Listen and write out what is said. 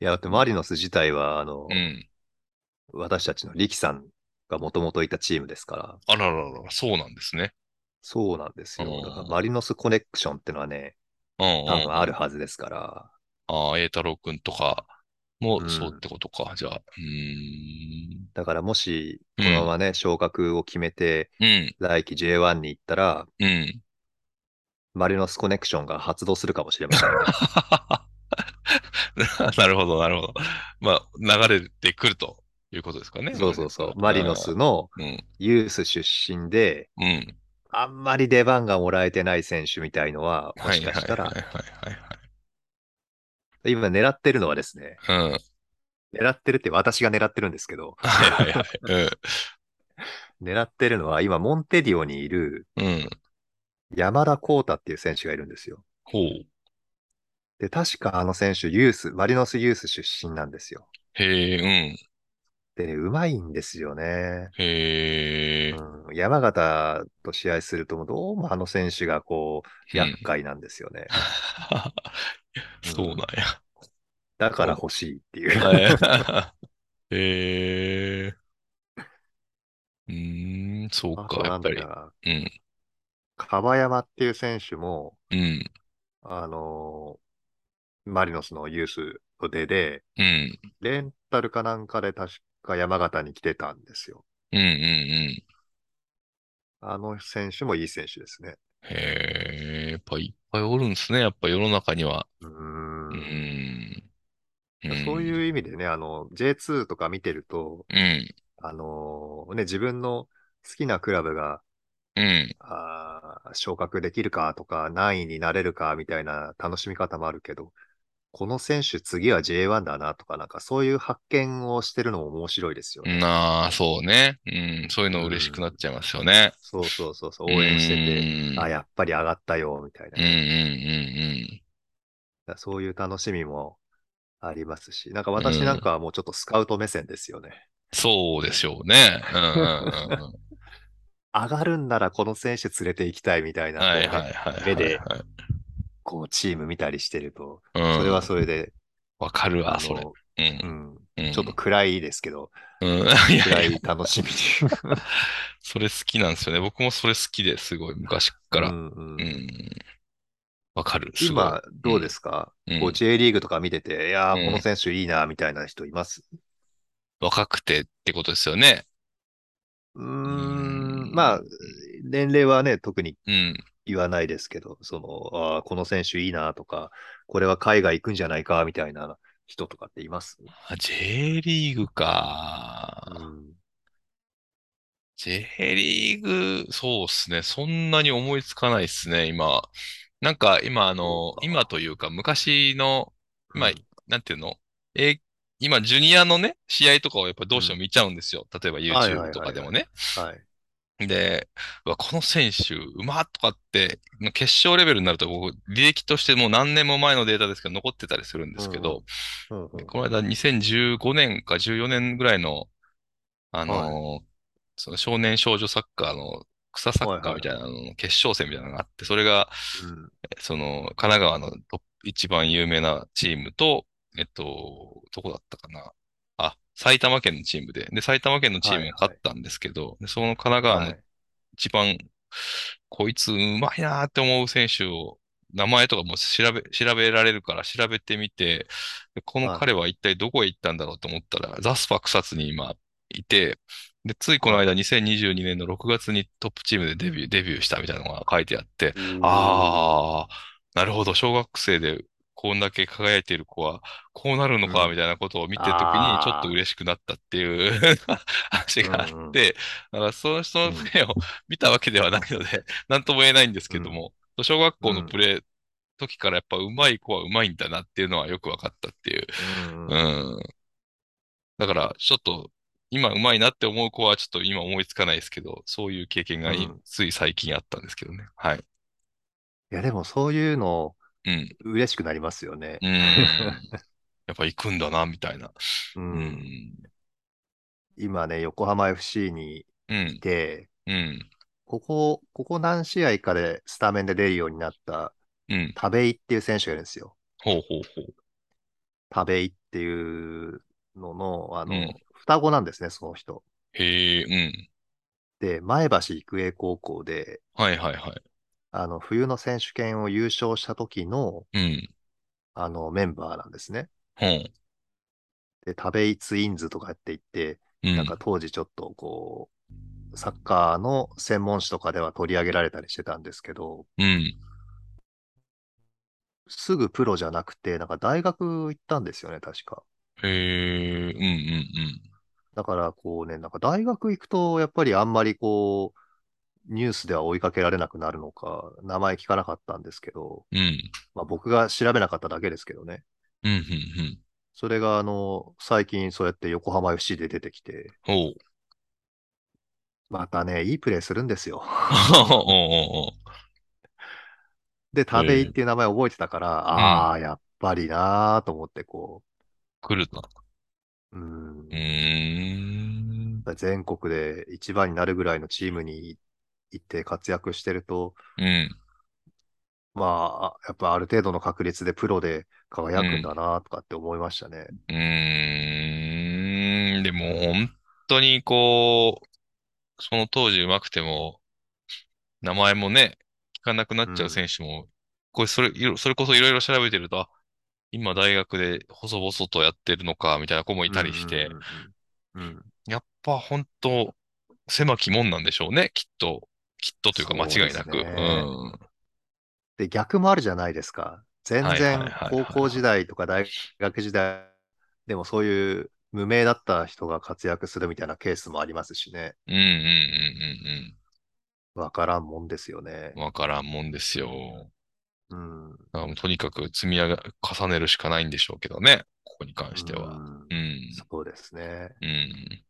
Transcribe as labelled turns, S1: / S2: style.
S1: いや、だってマリノス自体は、あの、
S2: うん。
S1: 私たちの力さんがもともといたチームですから、
S2: あららら、そうなんですね。
S1: そうなんですよ。
S2: うん
S1: だからマリノスコネクションってのはね、
S2: うんうん、
S1: 多分あるはずですから、
S2: ああ、栄太郎くんとかも
S1: うん
S2: そうってことか。じゃあ、うーん。
S1: だからもし、
S2: うん
S1: このままね、昇格を決めて、
S2: うん。
S1: 来季 J1 に行ったら、
S2: うん。
S1: マリノスコネクションが発動するかもしれませんね。
S2: なるほど、なるほど。まあ、流れてくるということですかね。
S1: そうそうそう。マリノスの
S2: うん。
S1: ユース出身で、
S2: うん。
S1: あんまり出番がもらえてない選手みたいのは、も
S2: はい
S1: しかしたら
S2: はい、はいはい
S1: 今狙ってるのはですね、
S2: はい。うん。
S1: 狙ってるって私が狙ってるんですけど、
S2: はいはいはい。
S1: 狙ってるのは今、モンテディオにいる
S2: うん。うん。
S1: 山田幸太っていう選手がいるんですよ。
S2: ほう。
S1: で、確かあの選手、ユース、マリノスユース出身なんですよ。
S2: へえ、
S1: でね、うまいんですよね。
S2: うん。へえ。
S1: うん、山形と試合すると、どうもあの選手がこう、
S2: うん
S1: 厄介なんですよね。
S2: そうなんや。
S1: だから欲しいっていう。
S2: はい へえ。うーん、そうか、やっぱり。うん。
S1: 川山っていう選手も、
S2: うん。
S1: あのーマリノスのユースの出で、
S2: うん。
S1: レンタルかなんかで確か山形に来てたんですよ。
S2: うん。うん。うん。
S1: あの選手もいい選手ですね。
S2: へえ、やっぱいっぱいおるんですね。やっぱ世の中には。
S1: うー。
S2: うんん。
S1: そういう意味でね、あの、J2 とか見てると、
S2: うん。
S1: あのーね、自分の好きなクラブが、
S2: うん。
S1: あー昇格できるかとか、何位になれるかみたいな楽しみ方もあるけど、この選手次は J1 だなとか、なんかそういう発見をしてるのも面白いですよね。
S2: なあ、そうね。うん。そういうの嬉しくなっちゃいますよね。
S1: そうそうそうそう、応援してて、
S2: て
S1: あ、やっぱり上がったよ、みたいな
S2: うん。うん。
S1: ね、
S2: うん。
S1: だからそういう楽しみもありますし、なんか私なんかはもうちょっとスカウト目線ですよね。
S2: そうでしょうね。うん。うん。うん。
S1: 上がるんならこの選手連れて行きたいみたいな、こう
S2: はい
S1: ね
S2: はいはいはい。
S1: 目で
S2: はい
S1: こうチーム見たりしてると、
S2: うん。
S1: それはそれで、
S2: わかるわ、
S1: あ
S2: それ。
S1: の、
S2: う。
S1: うんん、
S2: うん
S1: ちょっと暗いですけど、
S2: うん。
S1: 暗
S2: い
S1: 楽しみ
S2: それ好きなんですよね。僕もそれ好きですごい、昔から。
S1: うんうん
S2: うん。わかる。
S1: 今、どうですか、
S2: うん
S1: こう J リーグとか見てて、いやー、
S2: うん
S1: この選手いいな、みたいな人います？
S2: 若くてってことですよね。
S1: うー
S2: うん
S1: ん、まあ、年齢はね、特に
S2: うん。
S1: 言わないですけど、その、あーこの選手いいなとか、これは海外行くんじゃないか、みたいな人とかっています？
S2: あ J リーグか。
S1: うん
S2: J リーグ、そうっすね。そんなに思いつかないっすね、今。なんか、今、あ
S1: そ
S2: の
S1: う、か
S2: 今というか、昔の、まあ
S1: うん、
S2: なんていうの？え、今、ジュニアのね、試合とかをやっぱどうしても見ちゃうんですよ。例えば
S1: はいはいはいは
S2: YouTube
S1: い
S2: とかでもね。
S1: はい。
S2: で、うわ、この選手、うまっとかって、決勝レベルになると、僕、履歴としてもう何年も前のデータですけど、残ってたりするんですけど、
S1: うんうん。
S2: この間2015年か14年ぐらいの、あのーその少年少女サッカーの草サッカーみたいなのの決勝戦みたいなのがあって、それが、
S1: うん。
S2: その、神奈川の一番有名なチームと、えっと、どこだったかな。あ、埼玉県のチームで。で、埼玉県のチームが勝ったんですけど、でその神奈川の
S1: はい。
S2: 一番、こいつうまいなーって思う選手を、名前とかも調べ、調べられるから調べてみて、でこの彼は一体どこへ行ったんだろうと思ったら、ザスパ草津に今いて、で、ついこの間2022年の6月にトップチームでデビュー、デビューしたみたいなのが書いてあって、ああ、なるほど、小学生でこんだけ輝いている子は、こうなるのか、
S1: うん
S2: みたいなことを見てるときに、ちょっと嬉しくなったっていう 話があって、だからその人のプレーを 見たわけではないので、なんとも言えないんですけども、小学校のプレー、時からやっぱ上手い子は上手いんだなっていうのはよく分かったっていう。
S1: うん
S2: うん。だから、ちょっと、今上手いなって思う子はちょっと今思いつかないですけど、そういう経験がつい最近あったんですけどね。はい。
S1: いや、でもそういうの
S2: うん。
S1: 嬉しくなりますよね
S2: う。ん。やっぱ行くんだな、みたいな。
S1: う
S2: うんん。
S1: 今ね、横浜 FC に
S2: うん
S1: い。て、
S2: うん。
S1: ここ、ここ何試合かでスタメンで出るようになった
S2: うん。
S1: 田部井っていう選手がいるんですよ。
S2: ほうほうほう。
S1: 田部井っていうのの、あの、
S2: うん。
S1: 双子なんですね、その人。
S2: へえ、うん。
S1: で、前橋育英高校で、
S2: はいはいはい。
S1: あの、冬の選手権を優勝した時の、
S2: うん。
S1: あの、メンバーなんですね。
S2: ほん。
S1: で、田部井ツインズとかって言って、なんか
S2: うん。
S1: 当時ちょっとこう、サッカーの専門誌とかでは取り上げられたりしてたんですけど、
S2: うん。
S1: すぐプロじゃなくて、なんか大学行ったんですよね、確か。
S2: へえ、うんうん
S1: だからこうね、なんか大学行くと、やっぱりあんまりこう、ニュースでは追いかけられなくなるのか、名前聞かなかったんですけど、
S2: うん。うん。
S1: まあ僕が調べなかっただけですけどね。
S2: うん、うん、うん。
S1: それがあの、最近そうやって横浜 FC で出てきて、
S2: ほう。
S1: またね、いいプレーするんですよ。で、
S2: え
S1: 田部井っ
S2: ー、
S1: ていう名前覚えてたから、
S2: うん。
S1: ああ、やっぱりなーと思ってこ
S2: 来るな。
S1: う、ん。全国で一番になるぐらいのチームに行って活躍してると、
S2: うん。
S1: まあ、やっぱある程度の確率でプロで輝くん
S2: うん。
S1: だなとかって思いましたね。
S2: うーん。でも本当にこう、その当時上手くても、名前もね、聞かなくなっちゃう
S1: うん。
S2: 選手も、これ、それ、それこそいろいろ調べてると、あ今大学で細々とやってるのか、みたいな子もい
S1: うん、う
S2: たりして、
S1: ん、うん。うん。うん
S2: やっぱ本当、狭き門なんでしょうね、きっと。きっとというか間違いなく。う
S1: ね。
S2: ん。
S1: で、逆もあるじゃないですか。全然
S2: はい
S1: 高校時。代とか大学時代でもそういう無名だった人が活躍するみたいなケースもありますしね。
S2: うんうんうん
S1: わからんもんですよね。
S2: うんうん。わからんもんですよ。
S1: うん。
S2: とにかく積み上げ、重ねるしかないんでしょうけどね。ここに関
S1: ー
S2: しては。
S1: ん。
S2: うん。
S1: そうですね。
S2: うん。